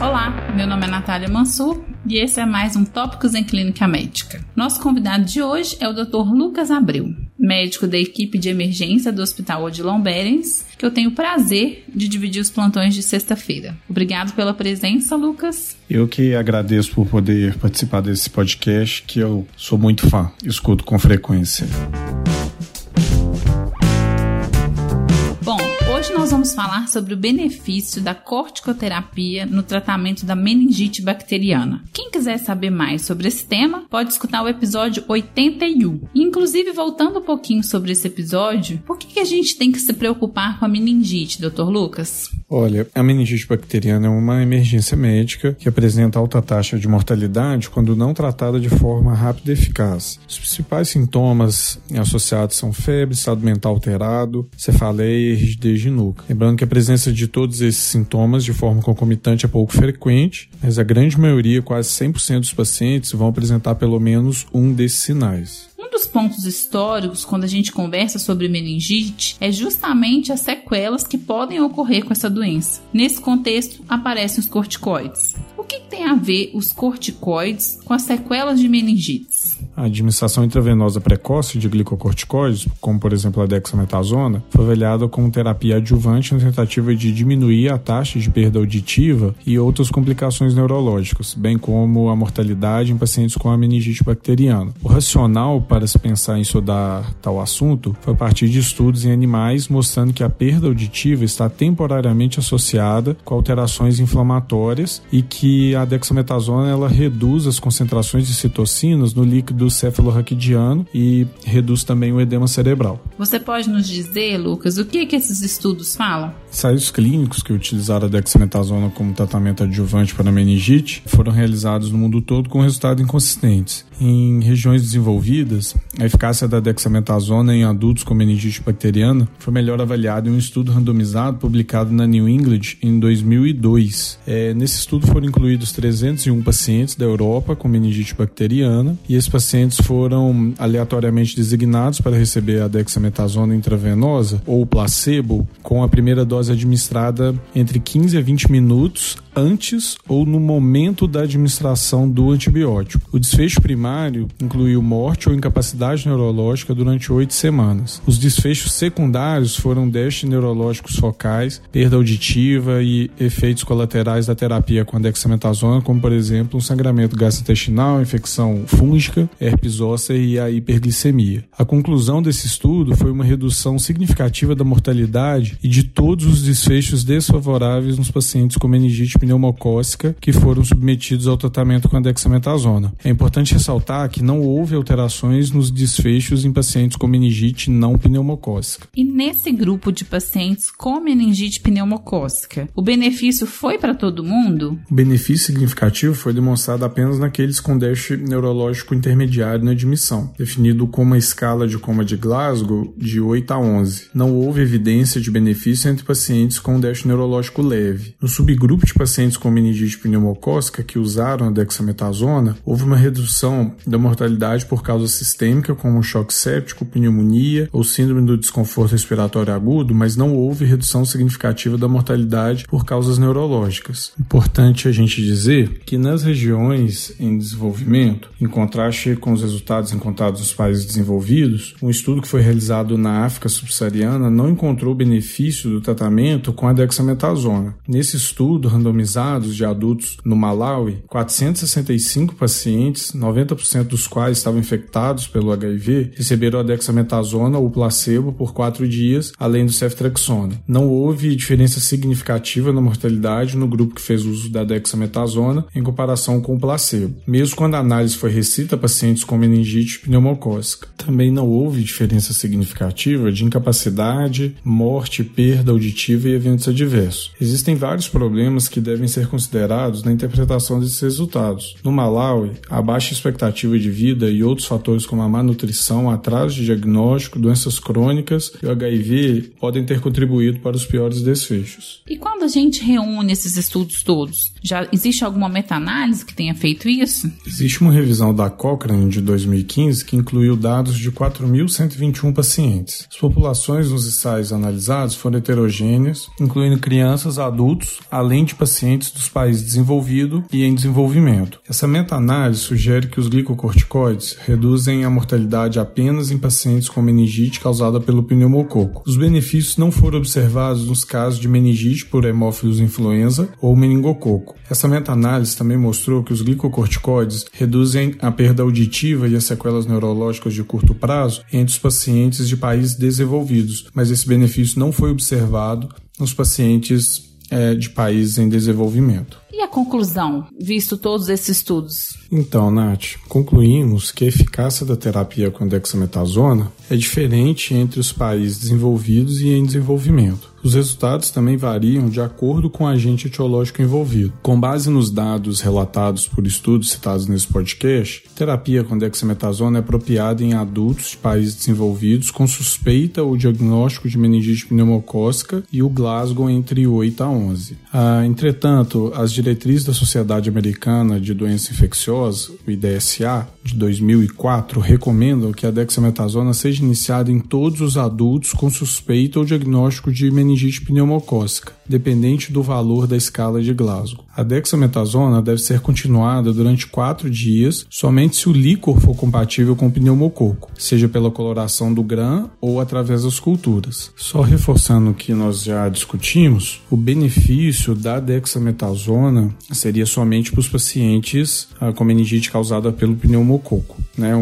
Olá, meu nome é Natália Mansur e esse é mais um Tópicos em Clínica Médica. Nosso convidado de hoje é o Dr. Lucas Abreu, médico da equipe de emergência do Hospital Odilon Berens, que eu tenho o prazer de dividir os plantões de sexta-feira. Obrigado pela presença, Lucas. Eu que agradeço por poder participar desse podcast, que eu sou muito fã, escuto com frequência. Vamos falar sobre o benefício da corticoterapia no tratamento da meningite bacteriana. Quem quiser saber mais sobre esse tema, pode escutar o episódio 81. inclusive, voltando um pouquinho sobre esse episódio, por que, a gente tem que se preocupar com a meningite, Dr. Lucas? Olha, a meningite bacteriana é uma emergência médica que apresenta alta taxa de mortalidade quando não tratada de forma rápida e eficaz. Os principais sintomas associados são febre, estado mental alterado, cefaleia e rigidez de nuca. Lembrando que a presença de todos esses sintomas de forma concomitante é pouco frequente, mas a grande maioria, quase 100% dos pacientes, vão apresentar pelo menos um desses sinais. Um dos pontos históricos quando a gente conversa sobre meningite é justamente as sequelas que podem ocorrer com essa doença. Nesse contexto, aparecem os corticoides. O que tem a ver os corticoides com as sequelas de meningites? A administração intravenosa precoce de glicocorticoides, como por exemplo a dexametasona, foi avaliada como terapia adjuvante na tentativa de diminuir a taxa de perda auditiva e outras complicações neurológicas, bem como a mortalidade em pacientes com a meningite bacteriana. O racional para se pensar em estudar tal assunto foi a partir de estudos em animais mostrando que a perda auditiva está temporariamente associada com alterações inflamatórias e que a dexametasona ela reduz as concentrações de citocinas no líquido cefalorraquidiano e reduz também o edema cerebral. Você pode nos dizer, Lucas, o que, que esses estudos falam? Ensaios clínicos que utilizaram a dexametasona como tratamento adjuvante para meningite foram realizados no mundo todo com resultados inconsistentes. Em regiões desenvolvidas, a eficácia da dexametasona em adultos com meningite bacteriana foi melhor avaliada em um estudo randomizado publicado na New England em 2002. É, nesse estudo foram incluídos 301 pacientes da Europa com meningite bacteriana e esses pacientes foram aleatoriamente designados para receber a dexametasona intravenosa ou placebo com a primeira dose administrada entre 15 a 20 minutos antes ou no momento da administração do antibiótico. O desfecho primário incluiu morte ou incapacidade neurológica durante oito semanas. Os desfechos secundários foram déficits neurológicos focais, perda auditiva e efeitos colaterais da terapia com a dexametasona, como por exemplo um sangramento gastrointestinal, infecção fúngica, herpes óssea e a hiperglicemia. A conclusão desse estudo foi uma redução significativa da mortalidade e de todos os desfechos desfavoráveis nos pacientes com meningite pneumocócica que foram submetidos ao tratamento com a dexametasona. É importante ressaltar que não houve alterações nos desfechos em pacientes com meningite não pneumocócica. E nesse grupo de pacientes com meningite pneumocócica, o benefício foi para todo mundo? O benefício significativo foi demonstrado apenas naqueles com déficit neurológico intermediário na admissão, definido como a escala de coma de Glasgow de 8 a 11. Não houve evidência de benefício entre pacientes com déficit neurológico leve. No subgrupo de pacientes pacientes com meningite pneumocócica que usaram a dexametasona, houve uma redução da mortalidade por causa sistêmica, como choque séptico, pneumonia ou síndrome do desconforto respiratório agudo, mas não houve redução significativa da mortalidade por causas neurológicas. Importante a gente dizer que nas regiões em desenvolvimento, em contraste com os resultados encontrados nos países desenvolvidos, um estudo que foi realizado na África subsaariana não encontrou benefício do tratamento com a dexametasona. Nesse estudo randomizado randomizados de adultos no Malawi, 465 pacientes, 90% dos quais estavam infectados pelo HIV, receberam a dexametasona ou placebo por quatro dias, além do ceftriaxona. Não houve diferença significativa na mortalidade no grupo que fez uso da dexametasona em comparação com o placebo, mesmo quando a análise foi restrita a pacientes com meningite pneumocócica. Também não houve diferença significativa de incapacidade, morte, perda auditiva e eventos adversos. Existem vários problemas que devem devem ser considerados na interpretação desses resultados. No Malawi, a baixa expectativa de vida e outros fatores como a má nutrição, atraso de diagnóstico, doenças crônicas e o HIV podem ter contribuído para os piores desfechos. E quando a gente reúne esses estudos todos, já existe alguma meta-análise que tenha feito isso? Existe uma revisão da Cochrane de 2015 que incluiu dados de 4.121 pacientes. As populações nos ensaios analisados foram heterogêneas, incluindo crianças, adultos, além de pacientes dos países desenvolvidos e em desenvolvimento. Essa meta-análise sugere que os glicocorticoides reduzem a mortalidade apenas em pacientes com meningite causada pelo pneumococo. Os benefícios não foram observados nos casos de meningite por hemófilos influenza ou meningococo. Essa meta-análise também mostrou que os glicocorticoides reduzem a perda auditiva e as sequelas neurológicas de curto prazo entre os pacientes de países desenvolvidos, mas esse benefício não foi observado nos pacientes é, de países em desenvolvimento. E a conclusão, visto todos esses estudos? Então, Nath, concluímos que a eficácia da terapia com dexametasona é diferente entre os países desenvolvidos e em desenvolvimento. Os resultados também variam de acordo com o agente etiológico envolvido. Com base nos dados relatados por estudos citados nesse podcast, terapia com dexametasona é apropriada em adultos de países desenvolvidos com suspeita ou diagnóstico de meningite pneumocócica e o Glasgow entre 8 a 11. Ah, entretanto, as diretrizes da Sociedade Americana de Doença Infecciosa, o IDSA, de 2004, recomendam que a dexametasona seja iniciada em todos os adultos com suspeita ou diagnóstico de meningite pneumocócica, dependente do valor da escala de Glasgow. A dexametasona deve ser continuada durante quatro dias somente se o líquor for compatível com o pneumococo, seja pela coloração do GRAM ou através das culturas. Só reforçando o que nós já discutimos, o benefício da dexametasona seria somente para os pacientes ah, com meningite causada pelo pneumococo. Né?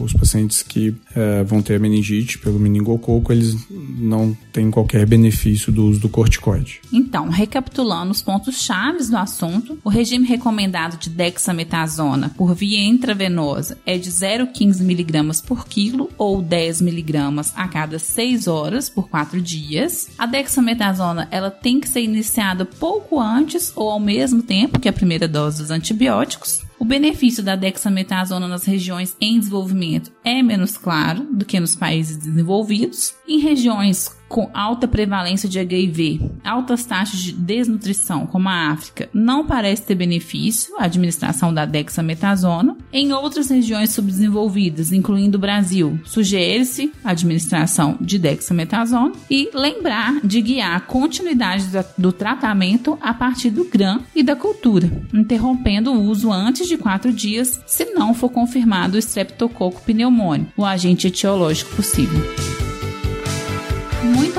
Os pacientes que eh, vão ter meningite pelo meningococo, eles não têm qualquer benefício do uso do corticoide. Então, recapitulando os pontos chaves do assunto, o regime recomendado de dexametasona por via intravenosa é de 0,15 mg por quilo ou 10 mg a cada 6 horas por 4 dias. A dexametasona ela tem que ser iniciada pouco antes ou ao mesmo tempo que a primeira dose dos antibióticos. O benefício da dexametasona nas regiões em desenvolvimento é menos claro do que nos países desenvolvidos. Em regiões com alta prevalência de HIV, altas taxas de desnutrição, como a África, não parece ter benefício a administração da dexametasona. Em outras regiões subdesenvolvidas, incluindo o Brasil, sugere-se a administração de dexametasona e lembrar de guiar a continuidade do tratamento a partir do GRAM e da cultura, interrompendo o uso antes de quatro dias se não for confirmado o streptococo pneumônio, o agente etiológico possível.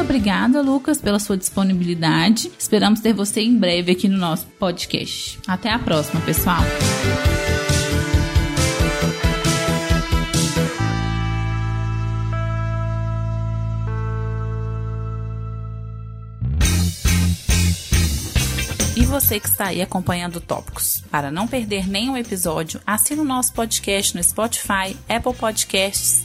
Obrigada, Lucas, pela sua disponibilidade. Esperamos ter você em breve aqui no nosso podcast. Até a próxima, pessoal. Você que está aí acompanhando Tópicos. Para não perder nenhum episódio, assine o nosso podcast no Spotify, Apple Podcasts,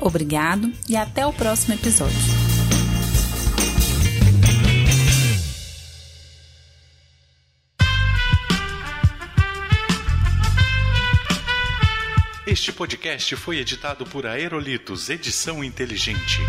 Obrigado e até o próximo episódio. Este podcast foi editado por Aerolitos Edição Inteligente.